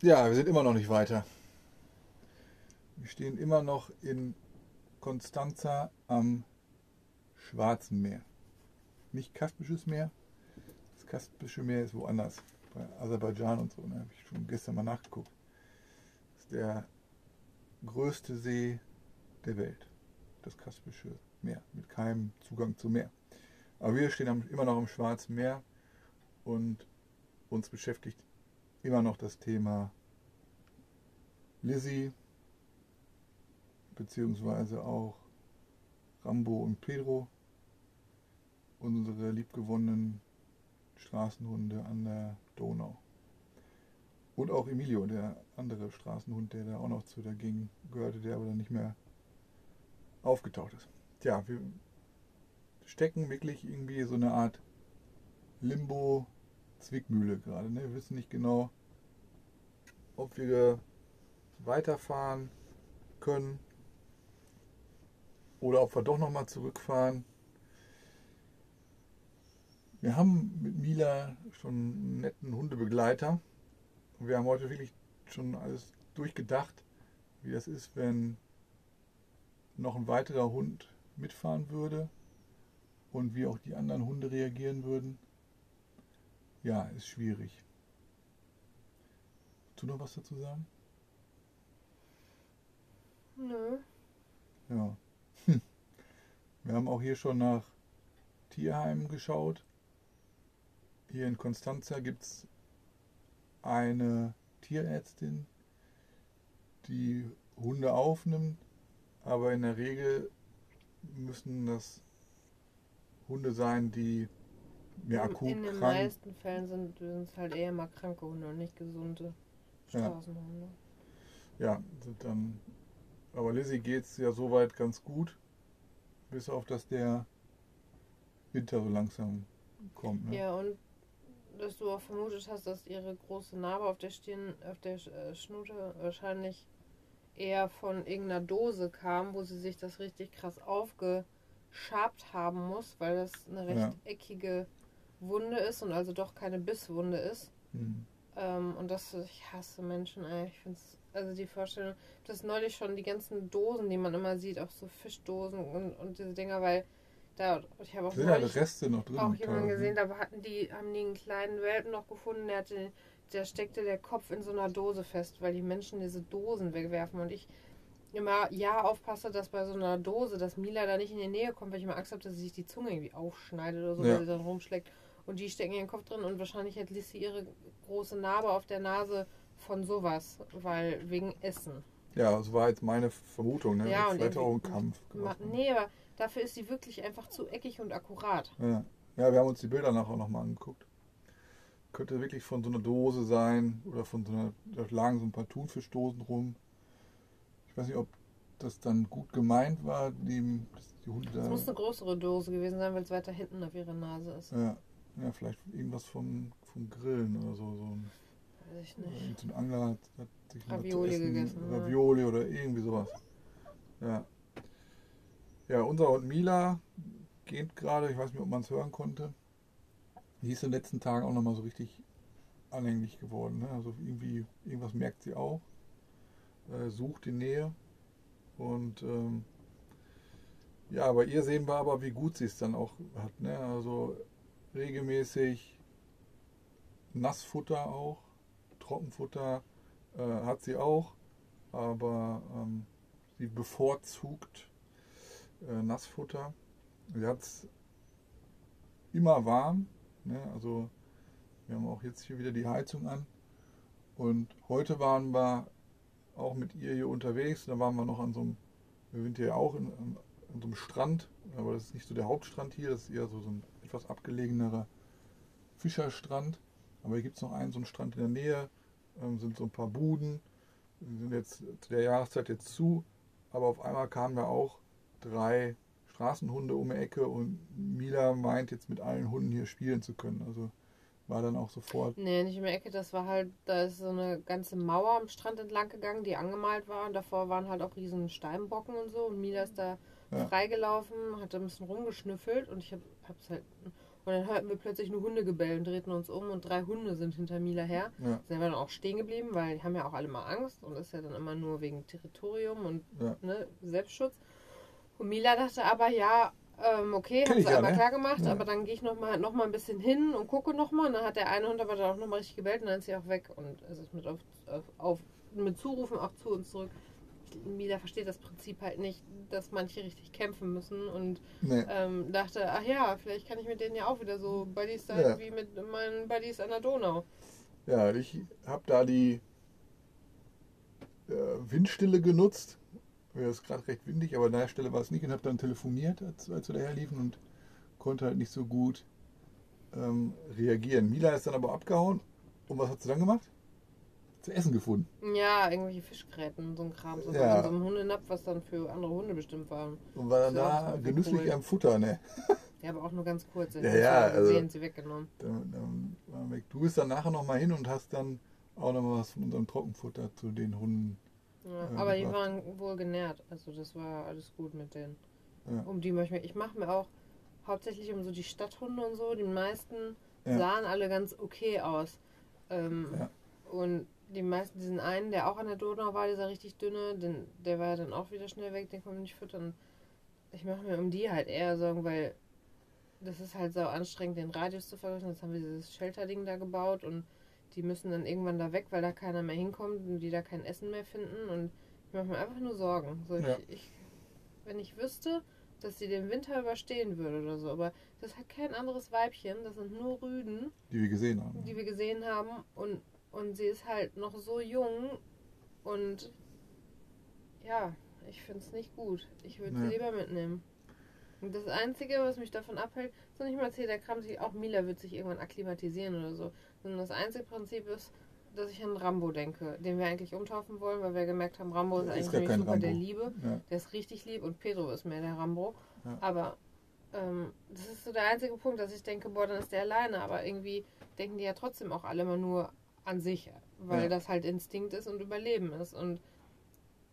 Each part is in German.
Ja, wir sind immer noch nicht weiter. Wir stehen immer noch in Konstanza am Schwarzen Meer. Nicht Kaspisches Meer. Das Kaspische Meer ist woanders. Bei Aserbaidschan und so. Da ne? habe ich schon gestern mal nachgeguckt. Das ist der größte See der Welt. Das Kaspische Meer. Mit keinem Zugang zum Meer. Aber wir stehen immer noch am Schwarzen Meer und uns beschäftigt immer noch das Thema Lizzie, beziehungsweise auch Rambo und Pedro, unsere liebgewonnenen Straßenhunde an der Donau. Und auch Emilio, der andere Straßenhund, der da auch noch zu Gang gehörte, der aber dann nicht mehr aufgetaucht ist. Tja, wir stecken wirklich irgendwie so eine Art Limbo-Zwickmühle gerade. Ne? Wir wissen nicht genau, ob wir weiterfahren können oder ob wir doch nochmal zurückfahren. Wir haben mit Mila schon einen netten Hundebegleiter. Und wir haben heute wirklich schon alles durchgedacht, wie das ist, wenn noch ein weiterer Hund mitfahren würde und wie auch die anderen Hunde reagieren würden. Ja, ist schwierig. Willst du noch was dazu sagen? Nö. Ja. Wir haben auch hier schon nach Tierheimen geschaut. Hier in Konstanza gibt es eine Tierärztin, die Hunde aufnimmt, aber in der Regel müssen das Hunde sein, die mehr akut In den krank meisten Fällen sind es halt eher mal kranke Hunde und nicht gesunde Straßenhunde. Ja, sind dann. Aber Lizzie geht es ja soweit ganz gut. Bis auf dass der Winter so langsam kommt. Ne? Ja, und dass du auch vermutet hast, dass ihre große Narbe auf der Stirn, auf der äh, Schnute wahrscheinlich eher von irgendeiner Dose kam, wo sie sich das richtig krass aufgeschabt haben muss, weil das eine recht Ja. eckige Wunde ist und also doch keine Bisswunde ist. Hm. Ähm, und das, ich hasse Menschen, ey. Ich finde also die Vorstellung, das neulich schon die ganzen Dosen, die man immer sieht, auch so Fischdosen und, und diese Dinger, weil da, ich habe auch ja neulich Reste noch drin. auch jemanden gesehen, da hatten die, haben die einen kleinen Welpen noch gefunden, der hatte, der steckte der Kopf in so einer Dose fest, weil die Menschen diese Dosen wegwerfen und ich immer ja aufpasse, dass bei so einer Dose, dass Mila da nicht in die Nähe kommt, weil ich immer Angst habe, dass sie sich die Zunge irgendwie aufschneidet oder so, Ja. weil sie dann rumschlägt und die stecken ihren Kopf drin und wahrscheinlich hat Lissy ihre große Narbe auf der Nase von sowas, weil wegen Essen. Ja, das war jetzt meine Vermutung. Ne? Ja, und Vielleicht auch ein irgendwie- Kampf. Ma- gemacht, ne? Nee, aber dafür ist sie wirklich einfach zu eckig und akkurat. Ja. ja, wir haben uns die Bilder nachher nochmal angeguckt. Könnte wirklich von so einer Dose sein oder von so einer, da lagen so ein paar Thunfischdosen rum. Ich weiß nicht, ob das dann gut gemeint war, die, die Hunde Es muss eine größere Dose gewesen sein, weil es weiter hinten auf ihrer Nase ist. Ja, ja, vielleicht irgendwas vom, vom Grillen oder so. so ein, Weiß ich nicht. irgend so ein Angler hat, hat sich Ravioli zu essen, gegessen, ja. Ravioli oder irgendwie sowas. Ja. Ja, unser Hund Mila geht gerade, ich weiß nicht, ob man es hören konnte. Die ist in den letzten Tagen auch nochmal so richtig anhänglich geworden. Ne? Also irgendwie, irgendwas merkt sie auch. Äh, sucht die Nähe. Und ähm, ja, bei ihr sehen wir aber, wie gut sie es dann auch hat. Ne? Also regelmäßig Nassfutter auch, Trockenfutter äh, hat sie auch, aber ähm, sie bevorzugt äh, Nassfutter. Sie hat es immer warm, ne? also wir haben auch jetzt hier wieder die Heizung an und heute waren wir auch mit ihr hier unterwegs, da waren wir noch an so einem, wir sind hier auch in, so einem Strand, aber das ist nicht so der Hauptstrand hier, das ist eher so, so ein etwas abgelegenerer Fischerstrand. Aber hier gibt es noch einen, so einen Strand in der Nähe, ähm, sind so ein paar Buden, die sind jetzt zu der Jahreszeit jetzt zu, aber auf einmal kamen da auch drei Straßenhunde um die Ecke und Mila meint jetzt mit allen Hunden hier spielen zu können. Also war dann auch sofort, Nee, nicht in der Ecke, das war halt, da ist so eine ganze Mauer am Strand entlang gegangen, die angemalt war und davor waren halt auch riesen Steinbrocken und so und Mila ist da Ja. freigelaufen, hat ein bisschen rumgeschnüffelt und ich hab, hab's halt Und dann hörten wir plötzlich nur Hundegebell und drehten uns um und drei Hunde sind hinter Mila her. Ja. Sind wir dann auch stehen geblieben, weil die haben ja auch alle mal Angst und ist ja dann immer nur wegen Territorium und Ja. ne, Selbstschutz. Und Mila dachte aber, ja, ähm, okay, hat sie ja, einmal ne? klar gemacht, Ja. aber dann gehe ich nochmal noch mal ein bisschen hin und gucke nochmal. Und dann hat der eine Hund aber dann auch nochmal richtig gebellt und dann ist sie auch weg und es ist mit, auf, auf, mit Zurufen auch zu uns zurück. Mila versteht das Prinzip halt nicht, dass manche richtig kämpfen müssen und Nee. ähm, dachte, ach ja, vielleicht kann ich mit denen ja auch wieder so Buddies sein Ja. wie mit meinen Buddies an der Donau. Ja, ich habe da die äh, Windstille genutzt. Ja, ist gerade recht windig, aber an der Stelle war es nicht und habe dann telefoniert, als, als wir daher liefen und konnte halt nicht so gut ähm, reagieren. Mila ist dann aber abgehauen. Und was hat sie dann gemacht? Zu essen gefunden. Ja, irgendwelche Fischgräten und so ein Kram. So Ja. so einem Hundenapf, was dann für andere Hunde bestimmt war. Und war dann da genüsslich cool. am Futter, ne? Ja, aber auch nur ganz kurz. Ich Ja, ja, also- gesehen, sie weggenommen. Dann, dann weg. Du bist dann nachher nochmal hin und hast dann auch nochmal was von unserem Trockenfutter zu den Hunden. Ja, Ja, aber die gebracht. waren wohl genährt. Also das war alles gut mit denen. Ja. Um die möchte ich mir. Ich mache mir auch hauptsächlich um so die Stadthunde und so. Die meisten Ja. sahen alle ganz okay aus. Ähm, Ja. Und die meisten, diesen einen, der auch an der Donau war, dieser richtig dünne, den, der war ja dann auch wieder schnell weg, den konnte man nicht füttern. Ich mache mir um die halt eher Sorgen, weil das ist halt so anstrengend, den Radius zu vergrößern. Jetzt haben wir dieses Shelter-Ding da gebaut und die müssen dann irgendwann da weg, weil da keiner mehr hinkommt und die da kein Essen mehr finden. Und ich mache mir einfach nur Sorgen. So, ich, Ja. ich, wenn ich wüsste, dass sie den Winter überstehen würde oder so, aber das hat kein anderes Weibchen, das sind nur Rüden Die wir gesehen haben. die wir gesehen haben und, und sie ist halt noch so jung und ja, ich finde es nicht gut. Ich würde Nee. sie lieber mitnehmen. Und das Einzige, was mich davon abhält, ist noch nicht mal erzählt, der Kram sich, auch Mila wird sich irgendwann akklimatisieren oder so. Sondern das einzige Prinzip ist, dass ich an Rambo denke, den wir eigentlich umtaufen wollen, weil wir gemerkt haben, Rambo ist Ist eigentlich super Rambo. der Liebe. Ja. Der ist richtig lieb und Pedro ist mehr der Rambo. Ja. Aber ähm, das ist so der einzige Punkt, dass ich denke, boah, dann ist der alleine. Aber irgendwie denken die ja trotzdem auch alle immer nur an sich, weil Ja. das halt Instinkt ist und Überleben ist. Und,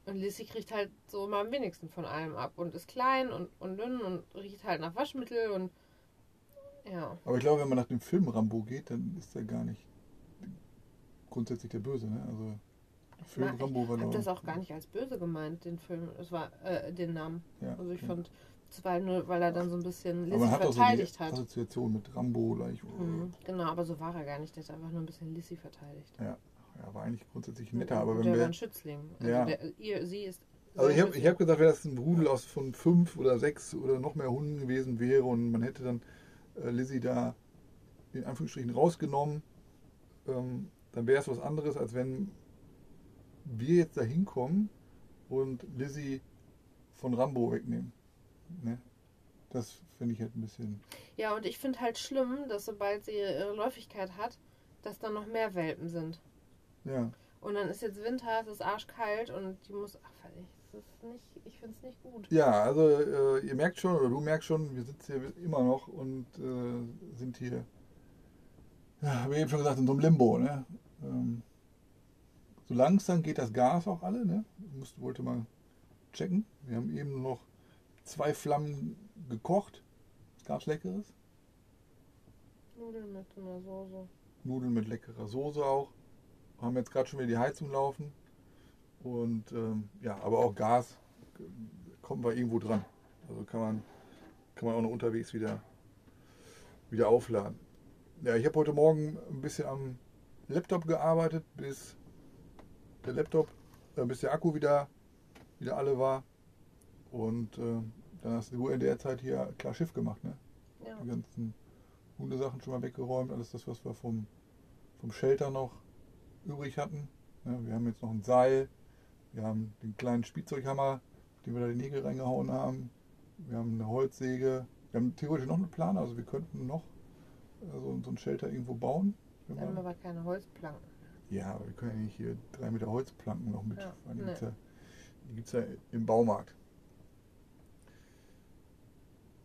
und Lissy kriegt halt so immer am wenigsten von allem ab und ist klein und, und dünn und riecht halt nach Waschmittel und ja. Aber ich glaube, wenn man nach dem Film Rambo geht, dann ist er gar nicht grundsätzlich der Böse. Ne? Also Film Na, Rambo war Ich habe das auch gar nicht als böse gemeint, den Film. Es war äh, den Namen. Ja, Also ich okay. fand, zwar nur, weil er dann so ein bisschen Aber Lissy man hat auch so die verteidigt hat. Assoziation mit Rambo gleich. Mhm, genau, aber so war er gar nicht. Der hat einfach nur ein bisschen Lissy verteidigt. Ja, ja, war eigentlich grundsätzlich netter. Aber wenn der war wir, ein Schützling. Also Ja. der, ihr, sie ist. also ich habe hab gesagt, wenn das ein Rudel aus von fünf oder sechs oder noch mehr Hunden gewesen wäre und man hätte dann äh, Lizzie da in Anführungsstrichen rausgenommen, ähm, dann wäre es was anderes, als wenn wir jetzt da hinkommen und Lizzie von Rambo wegnehmen. Ne? Das finde ich halt ein bisschen. Ja, und ich finde halt schlimm, dass sobald sie ihre Läufigkeit hat, dass dann noch mehr Welpen sind. Ja, Und dann ist jetzt Winter, es ist arschkalt und die muss. Ach, ist nicht, ich finde es nicht gut. ja also äh, ihr merkt schon, oder du merkst schon, wir sitzen hier immer noch und äh, sind hier, ja, wie eben schon gesagt, in so einem Limbo. Ne? Ähm, so langsam geht das Gas auch alle. Ne? Ich musste, wollte mal checken. Wir haben eben noch zwei Flammen gekocht. Gab's Leckeres? Nudeln mit einer Soße. Nudeln mit leckerer Soße auch. Haben jetzt gerade schon wieder die Heizung laufen. Und ähm, ja, aber auch Gas äh, kommen wir irgendwo dran. Also kann man, kann man auch noch unterwegs wieder, wieder aufladen. Ja, ich habe heute Morgen ein bisschen am Laptop gearbeitet, bis der Laptop, äh, bis der Akku wieder, wieder alle war. Und äh, dann hast du in der Zeit hier klar Schiff gemacht, ne? Ja. die ganzen Hundesachen schon mal weggeräumt, alles das, was wir vom, vom Shelter noch übrig hatten. Ja, wir haben jetzt noch ein Seil, wir haben den kleinen Spielzeughammer, den wir da die Nägel reingehauen haben. Wir haben eine Holzsäge, wir haben theoretisch noch eine Plane, also wir könnten noch äh, so, so ein Shelter irgendwo bauen. Wir haben aber keine Holzplanken. ja, aber wir können ja nicht hier drei Meter Holzplanken noch mit. Ja, nee. die gibt es ja im Baumarkt.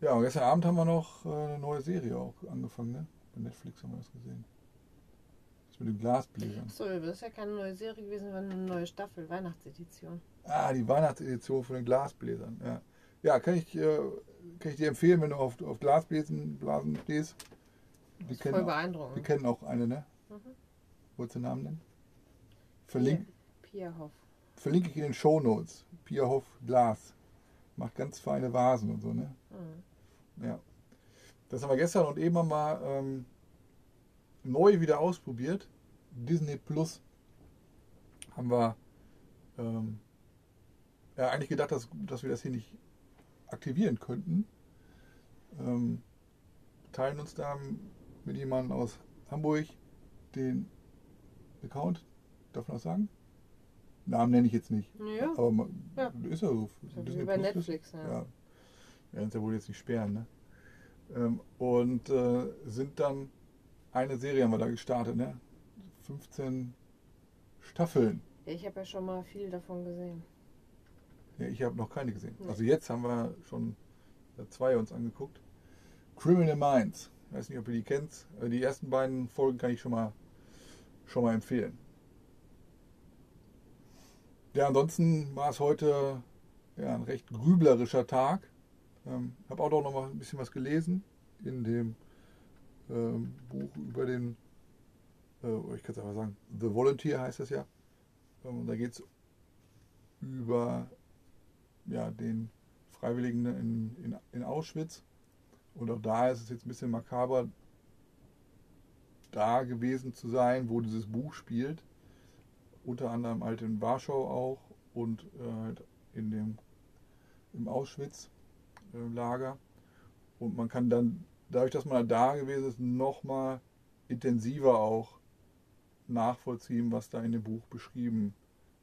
Ja, und gestern Abend haben wir noch äh, eine neue Serie auch angefangen, ne? Bei Netflix haben wir das gesehen. Das mit den Glasbläsern. Achso, das ist ja keine neue Serie gewesen, sondern eine neue Staffel, Weihnachtsedition. Ah, die Weihnachtsedition von den Glasbläsern. Ja, ja kann, ich, äh, kann ich dir empfehlen, wenn du auf, auf Glasbläsen Blasen stehst. Wir Das ist kennen, voll auch, beeindruckend. wir kennen auch eine, ne? Mhm. Wolltest du den Namen nennen? Verlink, Pia Hoff. verlinke ich in den Show Notes. Pia Hoff Glas. Macht ganz feine Vasen und so, ne? Mhm. Ja. Das haben wir gestern und eben wir ähm, neu wieder ausprobiert. Disney Plus haben wir ähm, ja, eigentlich gedacht, dass, dass wir das hier nicht aktivieren könnten. Ähm, teilen uns da mit jemandem aus Hamburg den Account. Darf man das sagen? Namen nenne ich jetzt nicht. Ja, Aber man, Ja. ist ja so. wie Disney bei Plus ist- Netflix. Ja. ja. Werden sie ja wohl jetzt nicht sperren, ne? Ähm, und äh, sind dann eine Serie haben wir da gestartet, ne? 15 Staffeln. Ja, ich habe ja schon mal viel davon gesehen. Ja, ich habe noch keine gesehen. Nee. Also jetzt haben wir schon äh, zwei uns angeguckt. Criminal Minds. Ich weiß nicht, ob ihr die kennt. Äh, Die ersten beiden Folgen kann ich schon mal schon mal empfehlen. Ja, ansonsten war es heute ja, ein recht grüblerischer Tag. Ähm, habe auch noch mal ein bisschen was gelesen in dem ähm, Buch über den, äh, ich kann es einfach sagen, The Volunteer heißt das ja. Ähm, da geht es über ja, den Freiwilligen in, in, in Auschwitz. Und auch da ist es jetzt ein bisschen makaber, da gewesen zu sein, wo dieses Buch spielt. Unter anderem halt in Warschau auch und äh, halt in dem im Auschwitz-Lager. Und man kann dann, dadurch, dass man da gewesen ist, nochmal intensiver auch nachvollziehen, was da in dem Buch beschrieben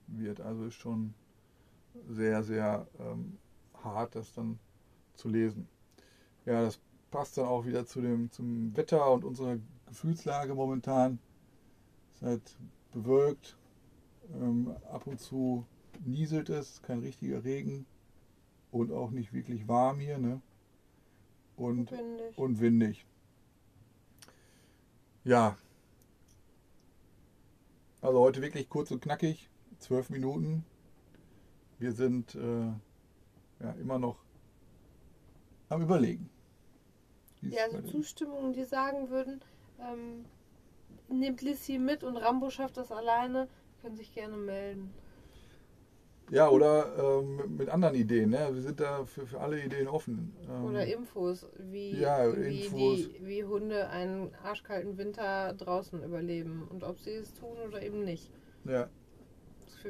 wird. Also ist schon sehr, sehr ähm, hart, das dann zu lesen. Ja, das passt dann auch wieder zu dem, zum Wetter und unserer Gefühlslage momentan. Es ist halt bewölkt, ähm, ab und zu nieselt es, kein richtiger Regen und auch nicht wirklich warm hier, ne? Und, Windig. und windig. Ja. Also heute wirklich kurz und knackig, zwölf Minuten. Wir sind äh, ja, immer noch am Überlegen. Ja, also Zustimmungen, die sagen würden, ähm, nehmt Lissy mit und Rambo schafft das alleine, können sich gerne melden. Ja, oder ähm, mit anderen Ideen. Ne? Wir sind da für, für alle Ideen offen. Ähm, Oder Infos, wie, Ja, wie, Infos. Die, wie Hunde einen arschkalten Winter draußen überleben und ob sie es tun oder eben nicht. ja.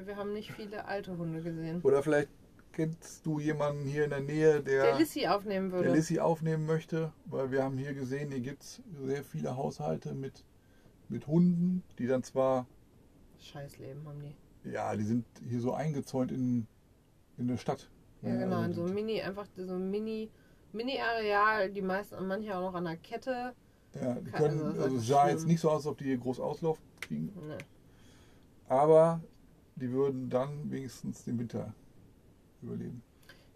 Wir haben nicht viele alte Hunde gesehen. Oder vielleicht kennst du jemanden hier in der Nähe, der, Der Lissy aufnehmen würde. der Lissy aufnehmen möchte, weil wir haben hier gesehen, hier gibt es sehr viele Haushalte mit, mit Hunden, die dann zwar, Scheißleben haben die. Ja, die sind hier so eingezäunt in, in der Stadt. Ja, genau, also in so einem Mini, einfach so ein Mini, Mini-Areal, die meisten, manche auch noch an der Kette. Ja, die können, also also es sah jetzt nicht so aus, als ob die hier groß Auslauf kriegen, Ne. aber die würden dann wenigstens den Winter überleben.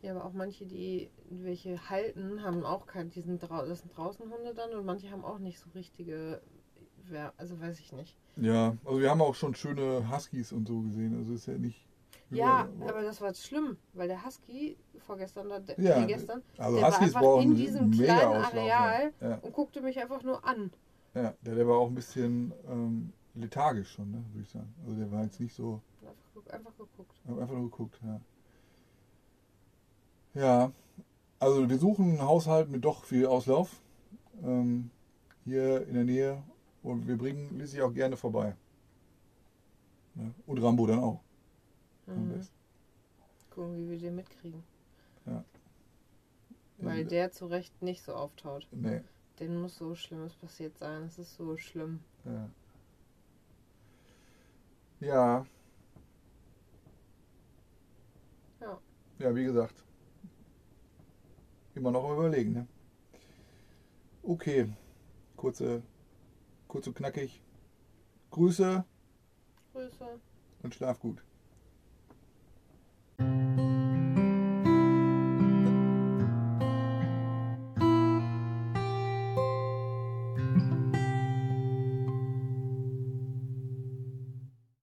Ja, aber auch manche, die welche halten, haben auch kein, die sind, drau das sind draußen Hunde dann und manche haben auch nicht so richtige, wer- also weiß ich nicht. Ja, also wir haben auch schon schöne Huskies und so gesehen, also ist ja nicht. Ja, überall, aber das war schlimm, weil der Husky vorgestern, der, Ja, gestern, also der war Huskies einfach brauchen in diesem kleinen Areal Ja, und guckte mich einfach nur an. ja, der, der war auch ein bisschen ähm, lethargisch schon, ne, würde ich sagen. Also der war jetzt nicht so, Einfach, einfach geguckt. einfach nur geguckt, ja. Ja, also wir suchen einen Haushalt mit doch viel Auslauf ähm, hier in der Nähe und wir bringen Lissy auch gerne vorbei. Ne? Und Rambo dann auch. Mhm. Gucken, wie wir den mitkriegen. Ja. Weil Ja. der zu Recht nicht so auftaut. Nee, Den muss so Schlimmes passiert sein. Es ist so schlimm. ja. Ja. Ja. Ja, wie gesagt. Immer noch am überlegen, ne? Okay. Kurze, kurz und knackig. Grüße Grüße. und schlaf gut.